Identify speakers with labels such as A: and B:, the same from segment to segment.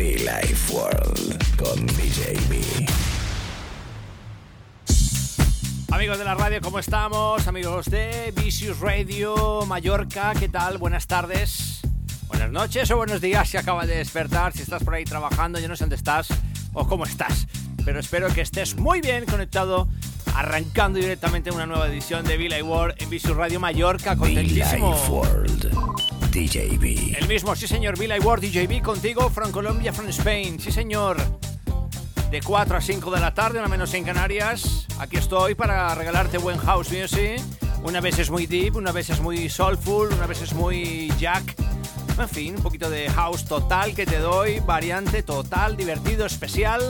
A: Life World con DJB.
B: Amigos de la radio, ¿cómo estamos? Amigos de Vicious Radio Mallorca, ¿qué tal? Buenas tardes, buenas noches o buenos días si acabas de despertar, si estás por ahí trabajando, yo no sé dónde estás o cómo estás, pero espero que estés muy bien conectado, arrancando directamente una nueva edición de Villa World en Vicious Radio Mallorca,
A: Be
B: contentísimo.
A: Life World. DJB.
B: El mismo, sí señor, Villa World DJB contigo, from Colombia, from Spain, sí señor. De 4 a 5 de la tarde, una menos en Canarias. Aquí estoy para regalarte buen house music. Una vez es muy deep, una vez es muy soulful, una vez es muy jack. En fin, un poquito de house total que te doy, variante total, divertido, especial.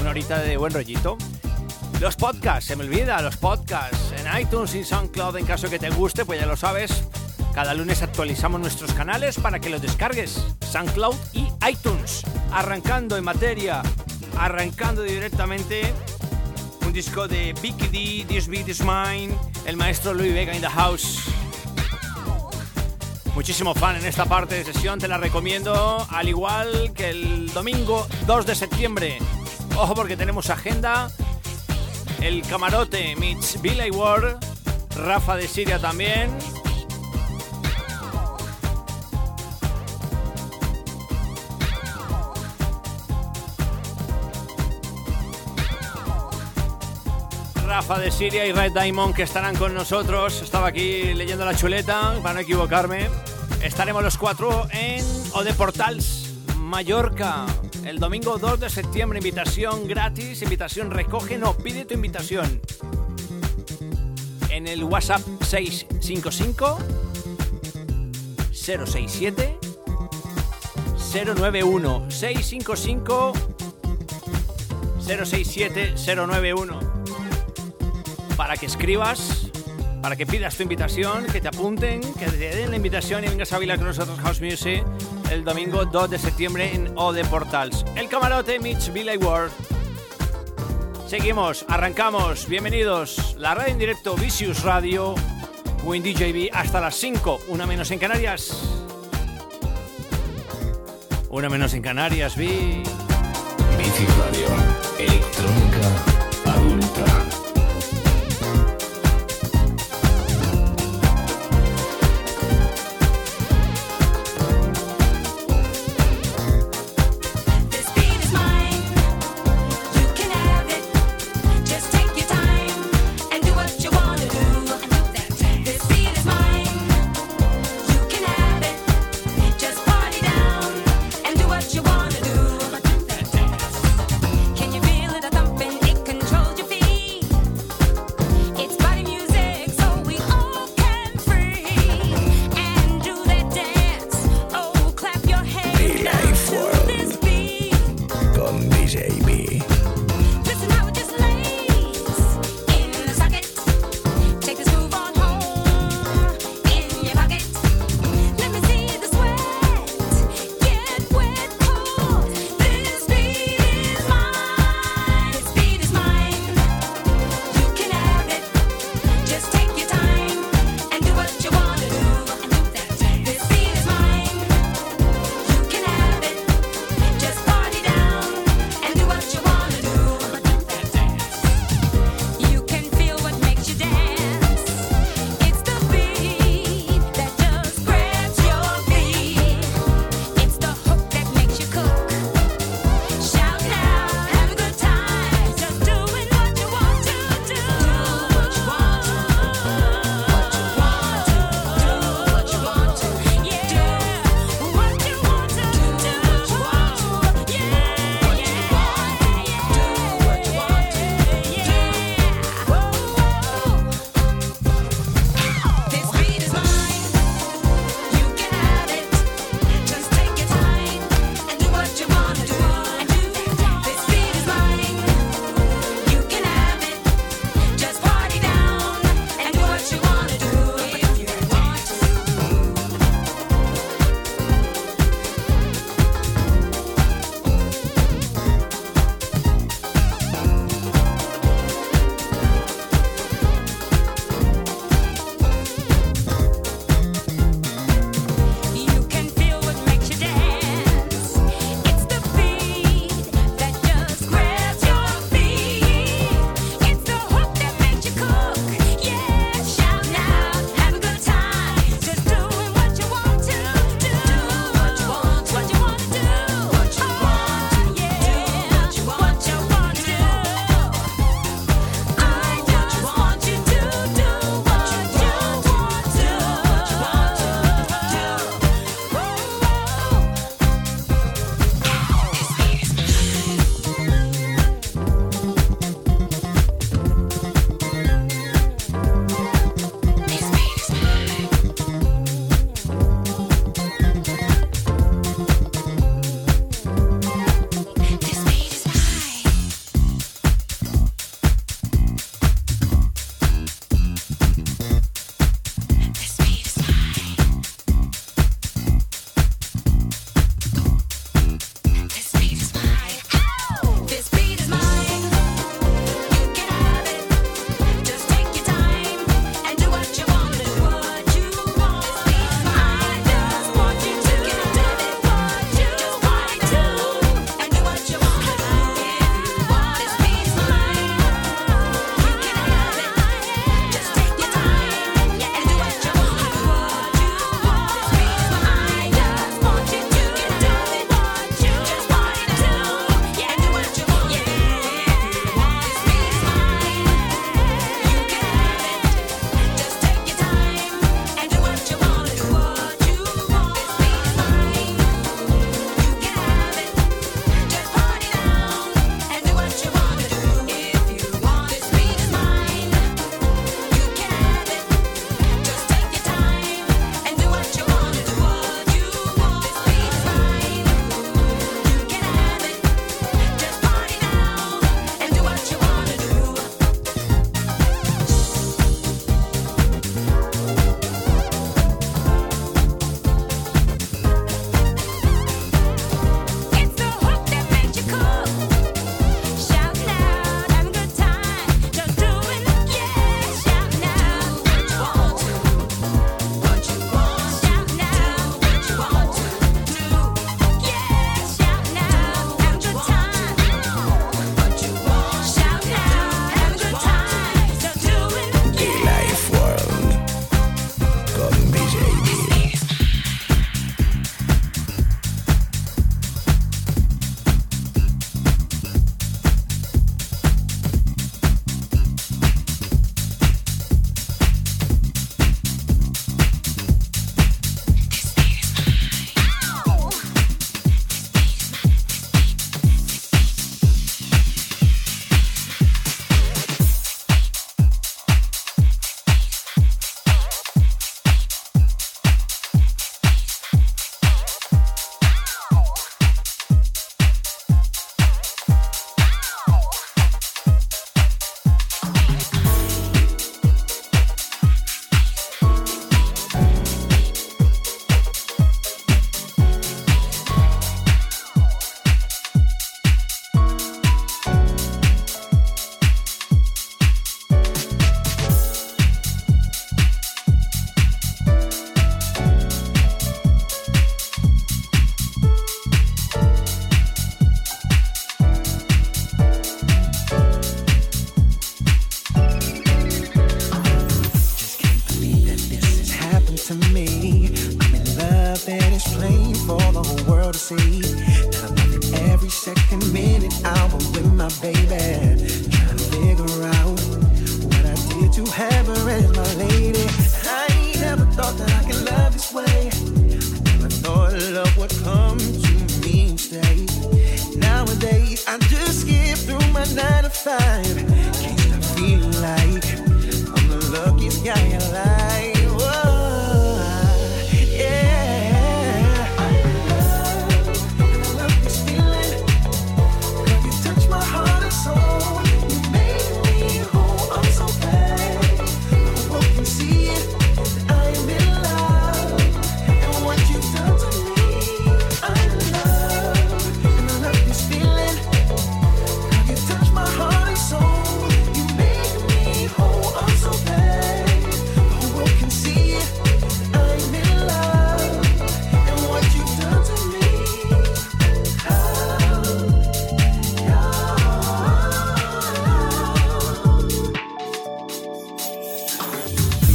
B: Una horita de buen rollito. Los podcasts, se me olvida, los podcasts en iTunes y SoundCloud en caso que te guste, pues ya lo sabes. Cada lunes actualizamos nuestros canales para que los descargues, SoundCloud y iTunes. Arrancando en materia, arrancando directamente un disco de Vicky D, This Beat Is Mine, el maestro Louis Vega in the House. Muchísimo fan en esta parte de sesión, te la recomiendo, al igual que el domingo 2 de septiembre. Ojo porque tenemos agenda, el camarote meets Billy Ward, Rafa de Siria también. Rafa de Siria y Red Diamond que estarán con nosotros. Estaba aquí leyendo la chuleta para no equivocarme. Estaremos los cuatro en Ode Portals, Mallorca. El domingo 2 de septiembre, invitación gratis, invitación recoge, no, pide tu invitación. En el WhatsApp 655 067 091 655 067 091 para que escribas, para que pidas tu invitación, que te apunten, que te den la invitación y vengas a bailar con nosotros House Music el domingo 2 de septiembre en Ode Portals. El camarote Mitch Billy World. Seguimos, arrancamos, bienvenidos. La radio en directo Vicious Radio, Windy JB hasta las 5, una menos en Canarias. Una menos en Canarias, vi.
A: Bici Radio. Electrónica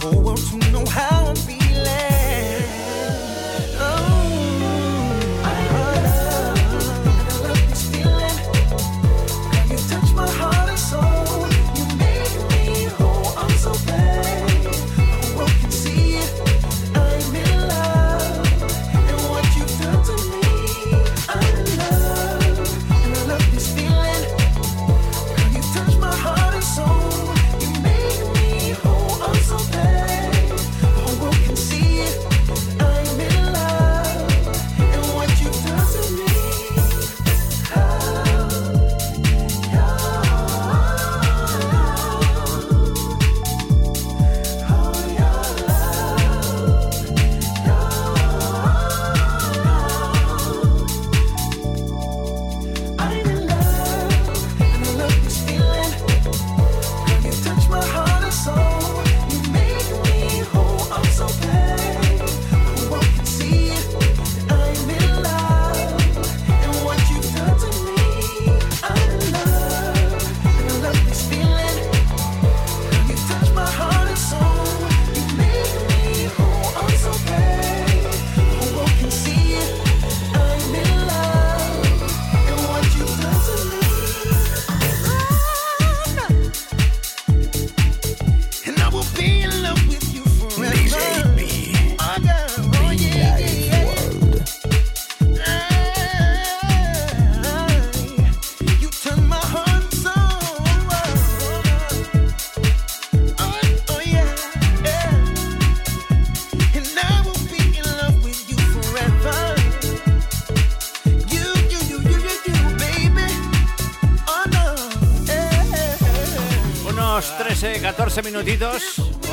C: whole world to know how.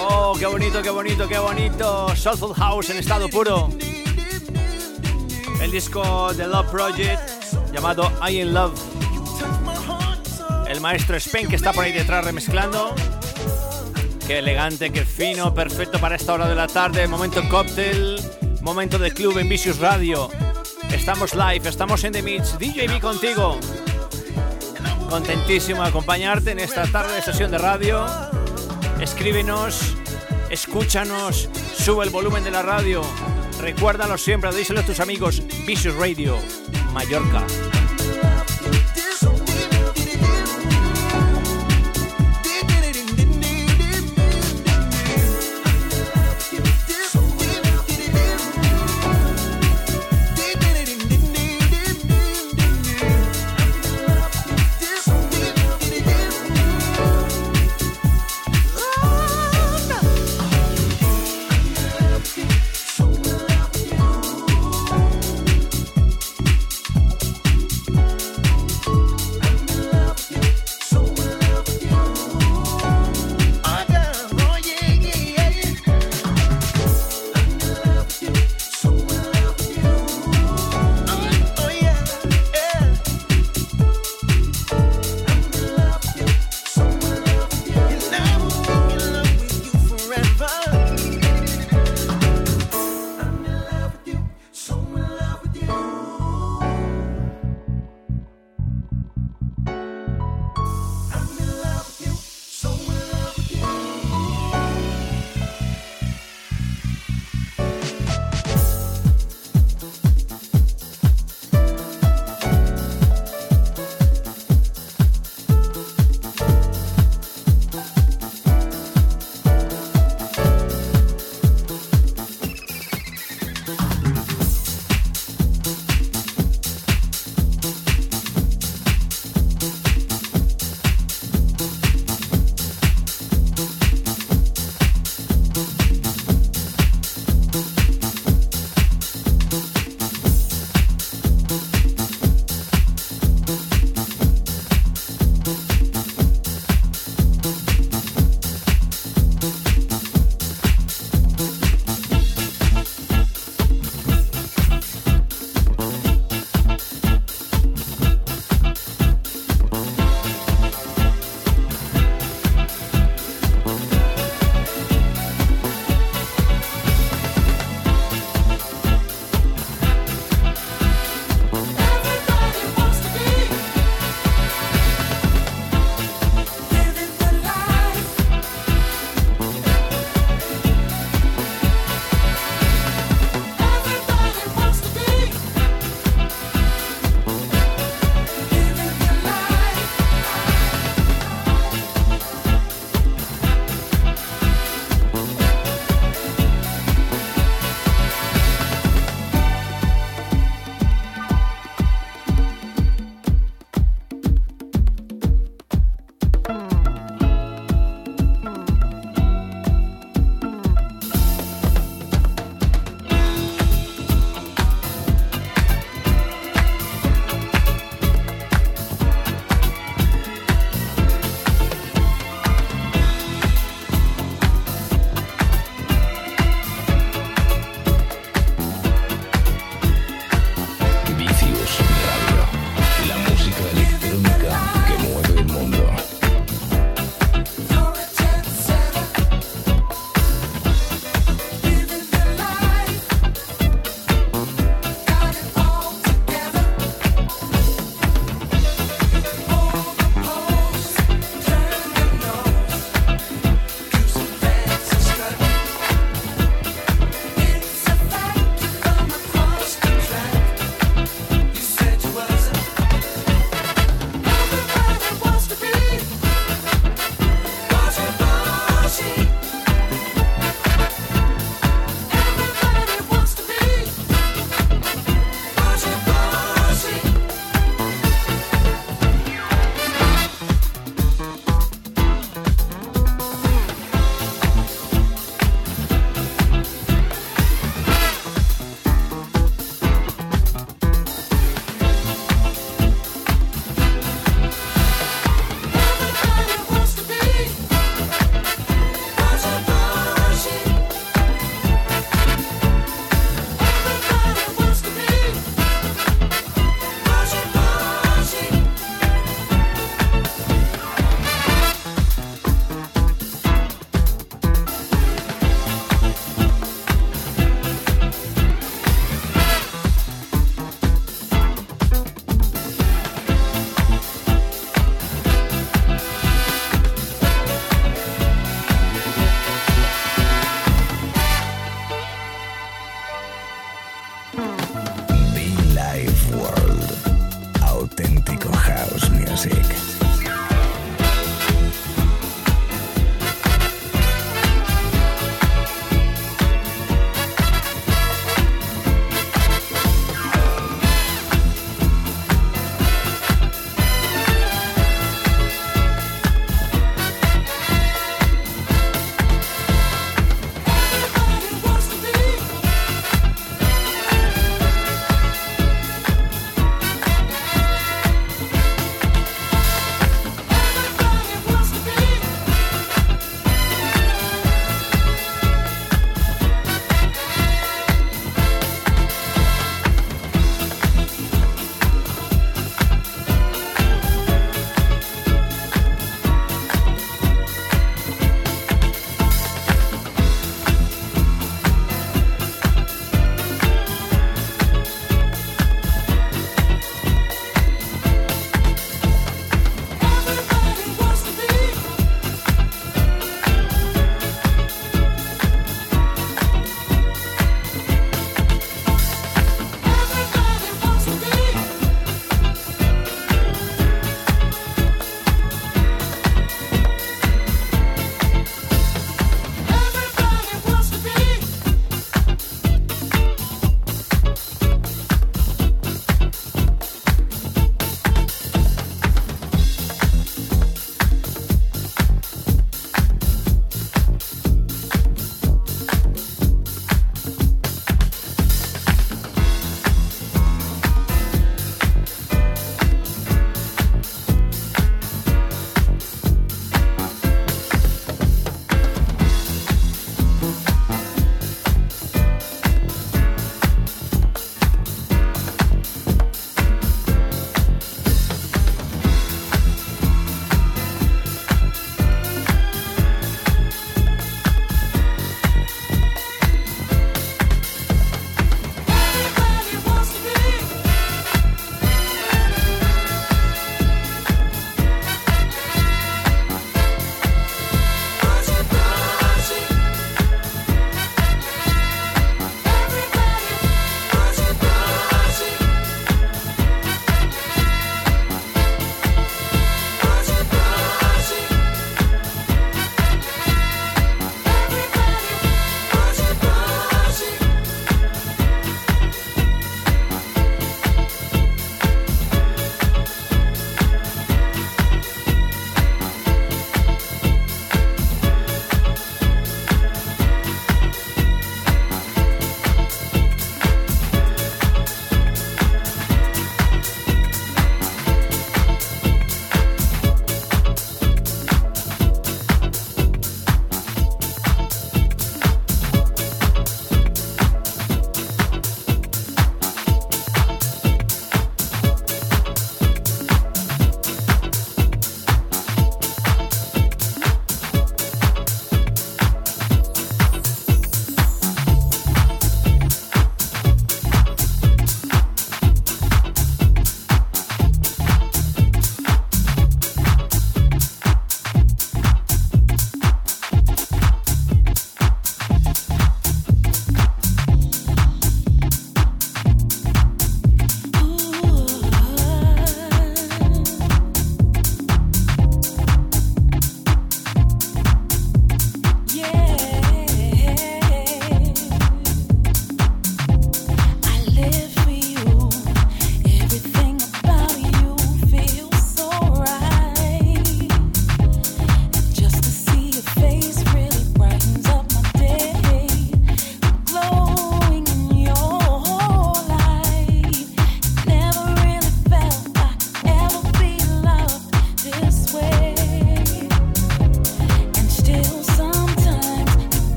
C: Oh,
B: qué bonito, qué bonito, qué bonito. Soulful House en estado puro. El disco The Love Project llamado I in Love. El maestro Spen que está por ahí detrás remezclando. Qué elegante, qué fino, perfecto para esta hora de la tarde. Momento cóctel, momento de club en Vicious Radio. Estamos live, estamos en The Mix. DJB contigo contentísimo de acompañarte en esta tarde de sesión de radio. Escríbenos, escúchanos, sube el volumen de la radio. Recuérdalo siempre, díselo a tus amigos. Vicious Radio, Mallorca.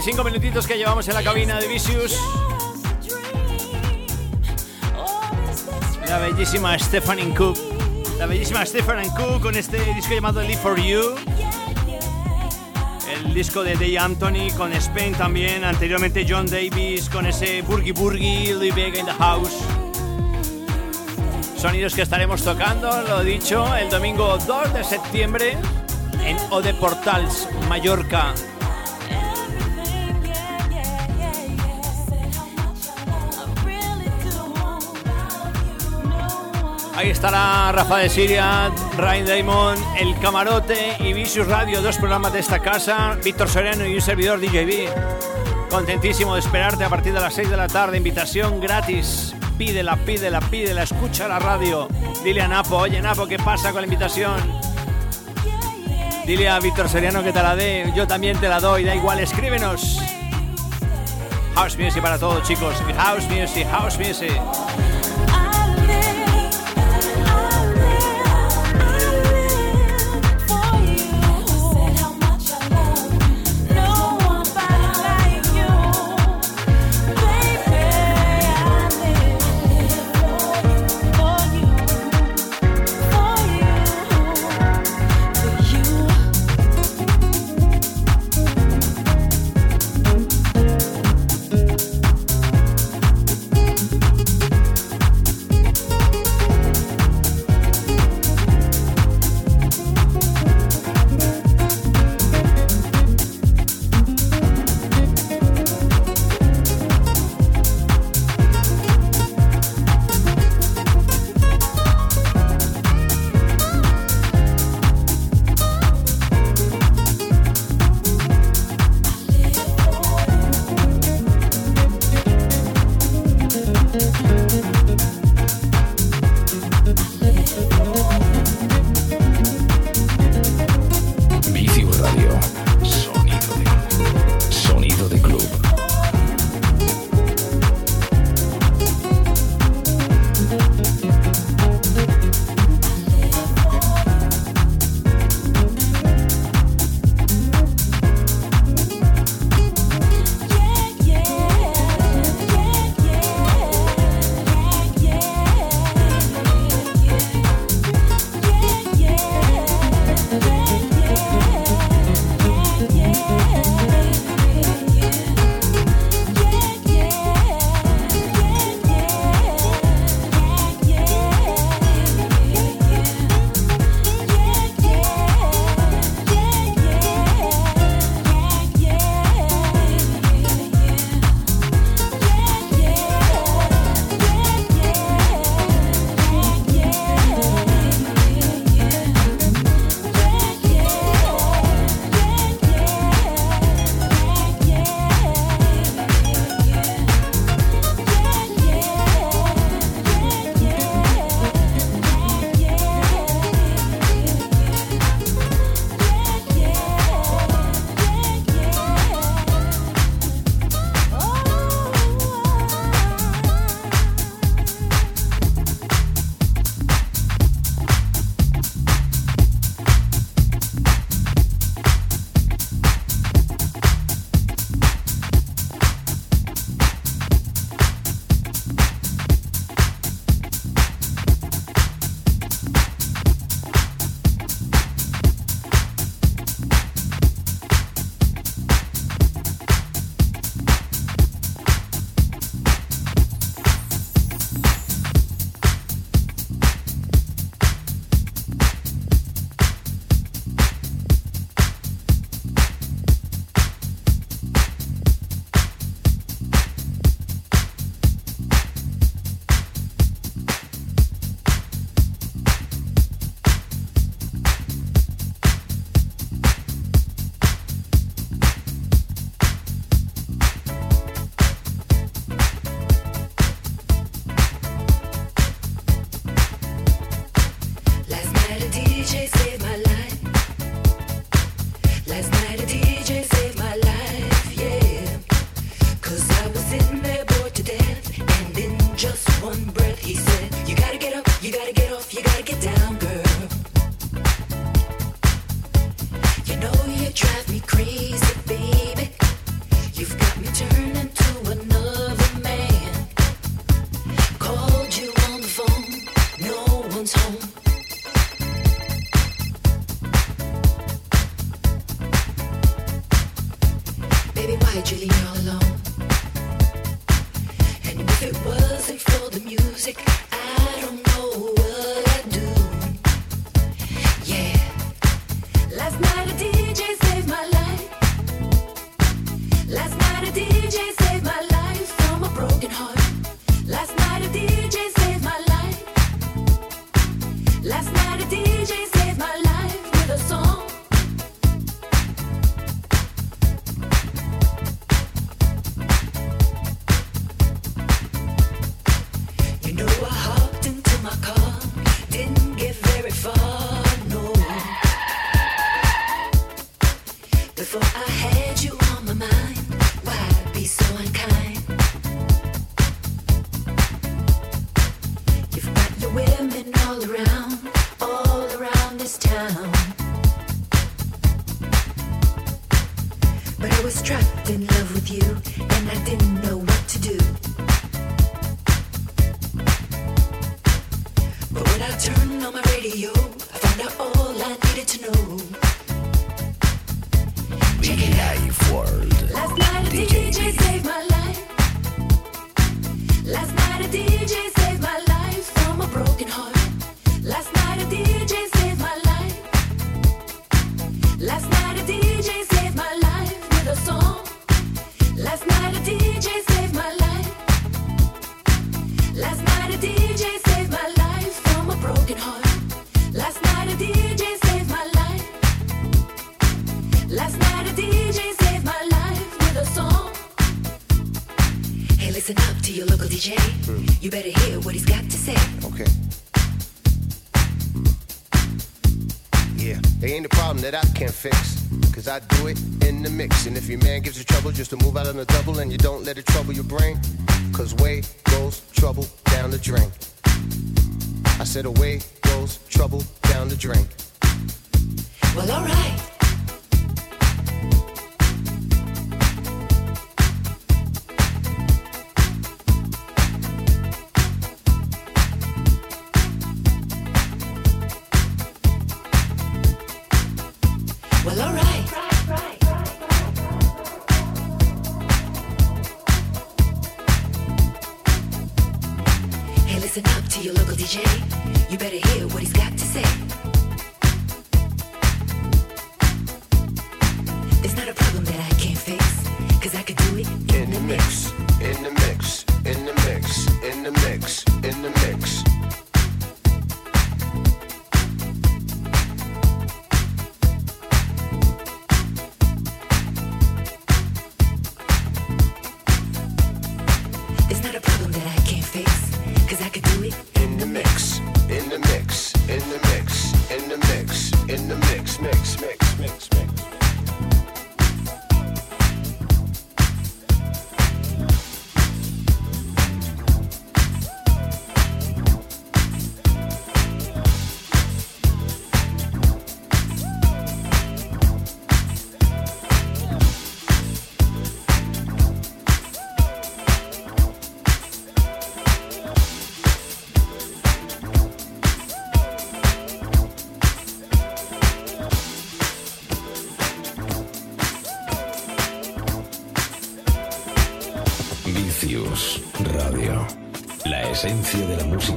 B: 25 minutitos que llevamos en la cabina de Vicious. La bellísima Stephanie Cook. La bellísima Stephanie Cook con este disco llamado Live for You. El disco de Day Anthony con Spain también. Anteriormente John Davis con ese Burgie Burgie, Louis Vega in the House. Sonidos que estaremos tocando, lo dicho, el domingo 2 de septiembre en Ode Portals, Mallorca. Ahí estará Rafa de Siria, Ryan Damon, El Camarote y Vicious Radio, dos programas de esta casa, Víctor Soriano y un servidor DJB. Contentísimo de esperarte a partir de las 6 de la tarde, invitación gratis. Pídela, pídela, pídela, escucha la radio. Dile a Napo, oye Napo, ¿qué pasa con la invitación? Dile a Víctor Soriano que te la dé, yo también te la doy, da igual, escríbenos. House Music para todos, chicos. House Music, House Music.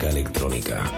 D: Electrónica.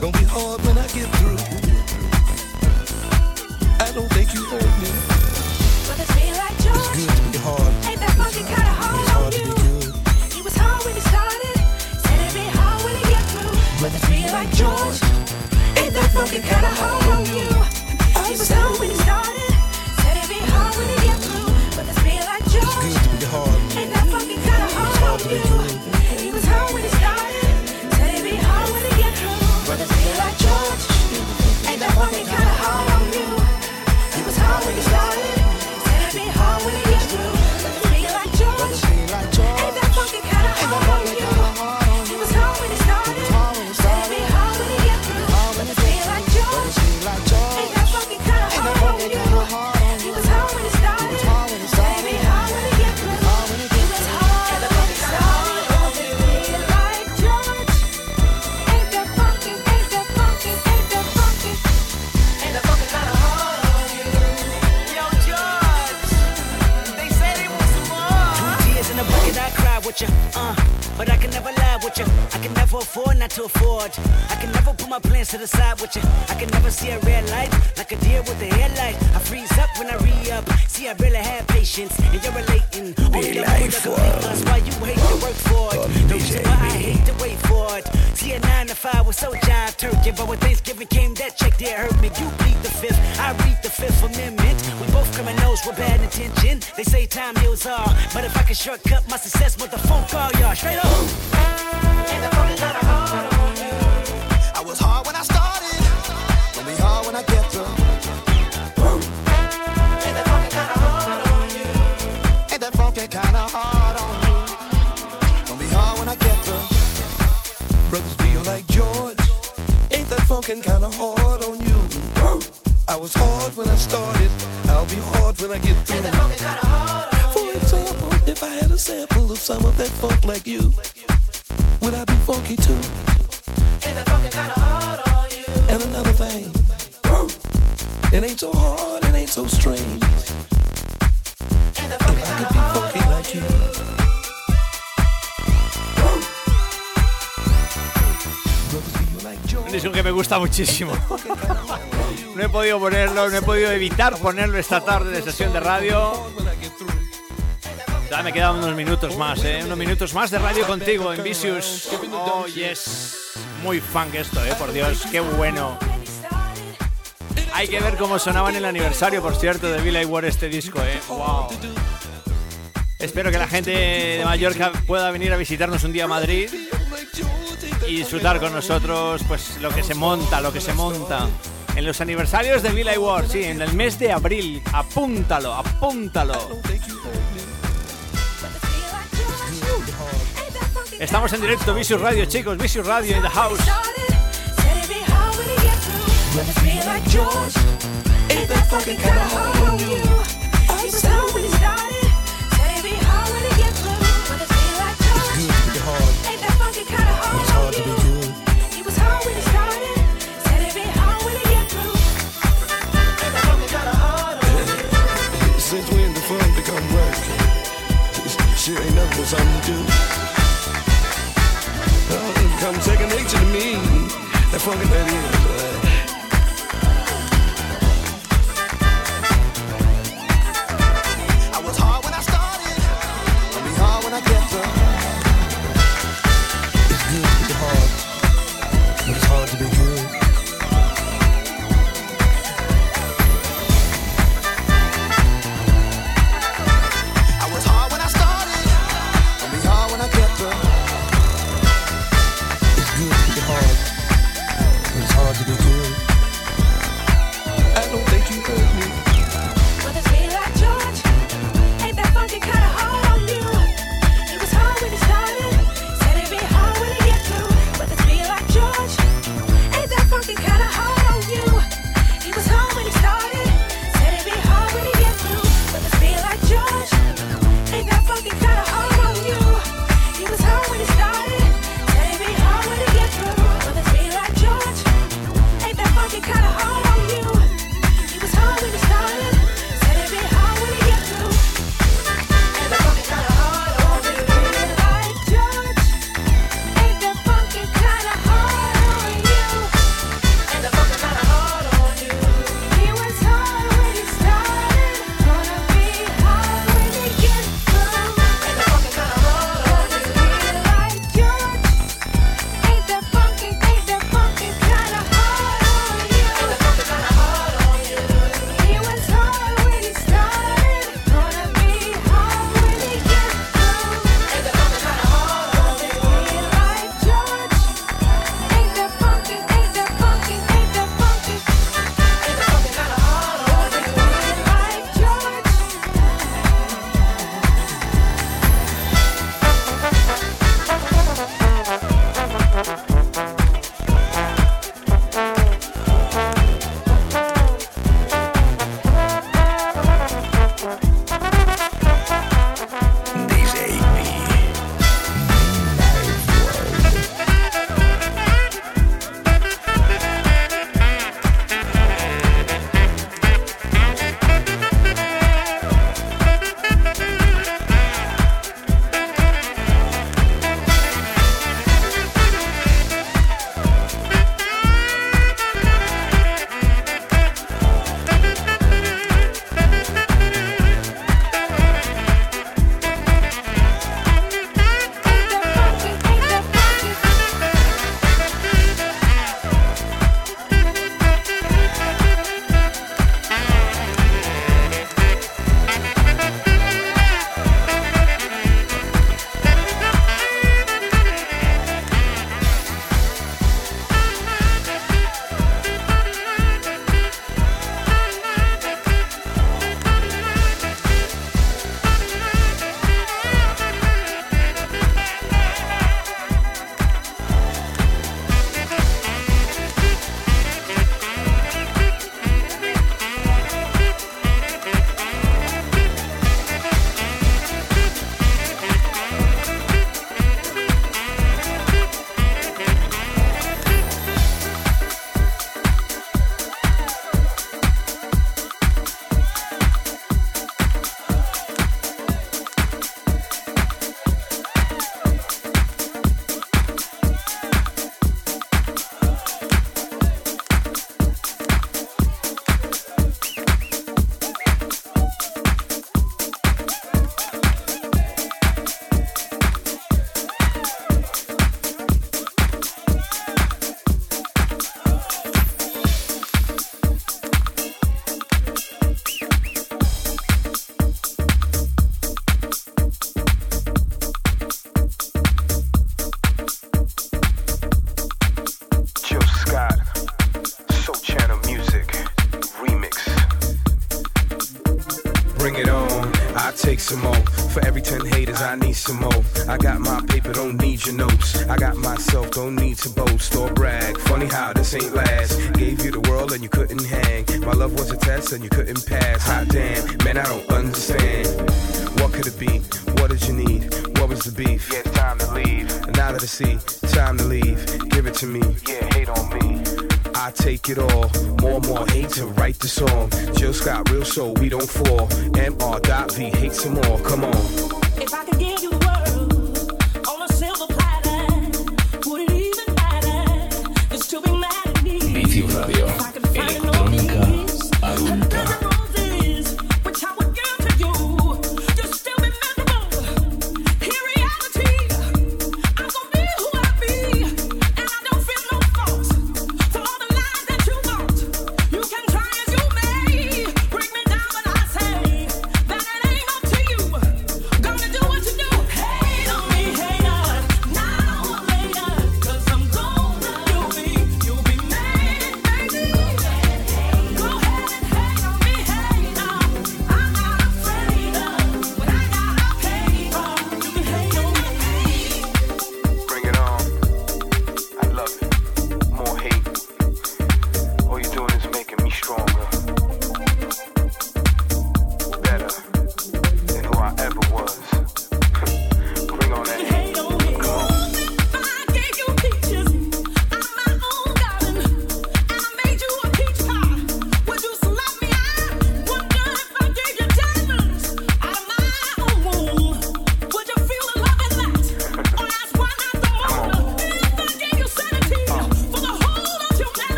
E: Gonna be hard when
D: working kinda hard on you.
F: I was
D: hard
C: when I started,
E: I'll be hard when I get through. For example, if I had a sample of some of that funk like you, would I be funky too?
B: muchísimo. No he podido ponerlo, no he podido evitar ponerlo esta tarde de sesión de radio. Ya me quedan unos minutos más, ¿eh? Unos minutos más de radio contigo en Vicious. Oh, yes. Muy funk esto, ¿eh? Por Dios, qué bueno. Hay que ver cómo sonaba en el aniversario, por cierto, de Billy Ward este disco, ¿eh? Wow. Espero que la gente de Mallorca pueda venir a visitarnos un día a Madrid y disfrutar con nosotros pues lo que se monta, lo que se monta. En los aniversarios de Villa Ward, sí, en el mes de abril. Apúntalo, apúntalo. Estamos en directo, Vicious Radio, chicos, Vicious Radio in the house.
D: son que get
E: digo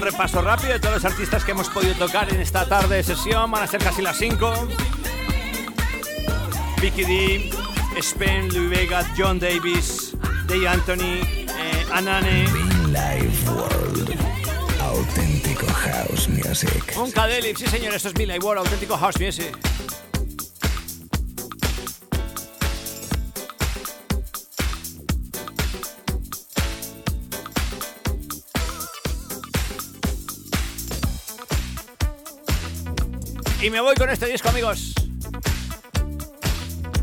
E: un repaso rápido de todos los artistas que hemos podido tocar en esta tarde de sesión. Van a ser casi las 5. Vicky D, Spen, Louis Vega, John Davis, Day Anthony, eh, Anane.
A: Live World, auténtico house music.
E: Un Cadelip, sí señor, esto es Live World, auténtico house music. Me voy con este disco, amigos.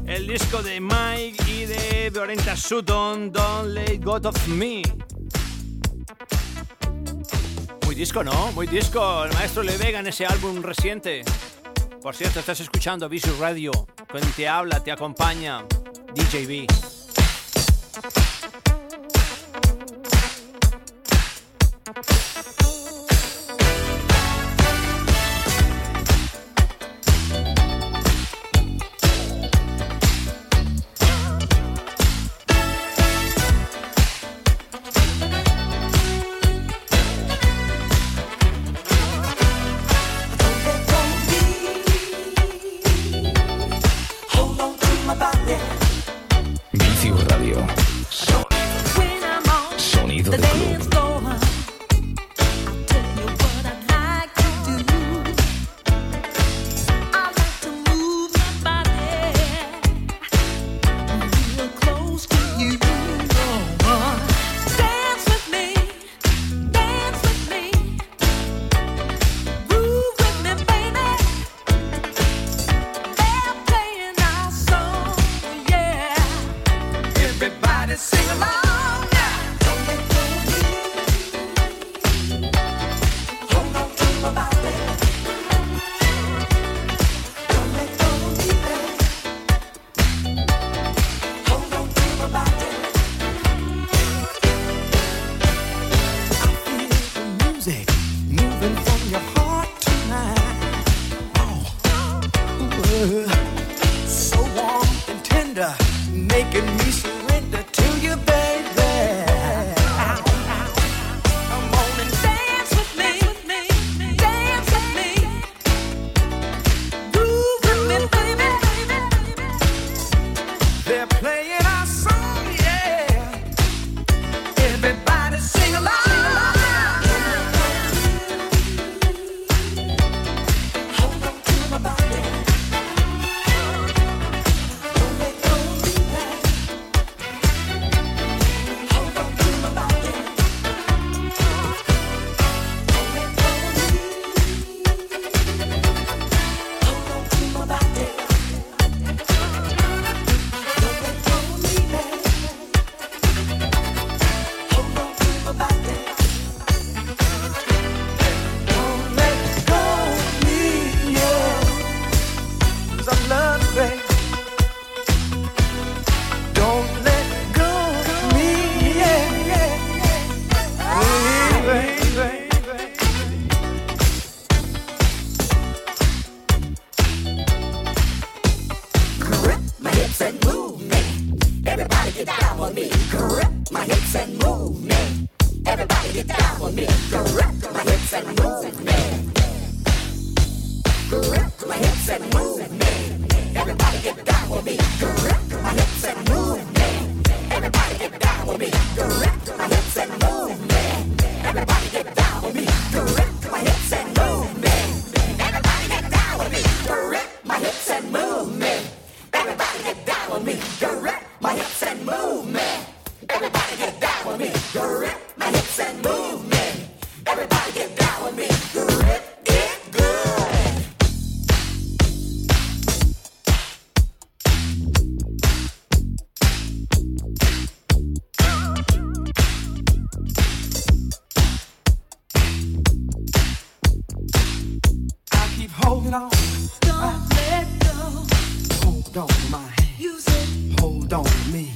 E: El disco de Mike y de Violenta Sutton, Don't Let Go of Me. Muy disco, ¿no? Muy disco. El maestro Le Vega en ese álbum reciente. Por cierto, estás escuchando Visu Radio. Quien te habla, te acompaña. DJB.
C: don't
A: mean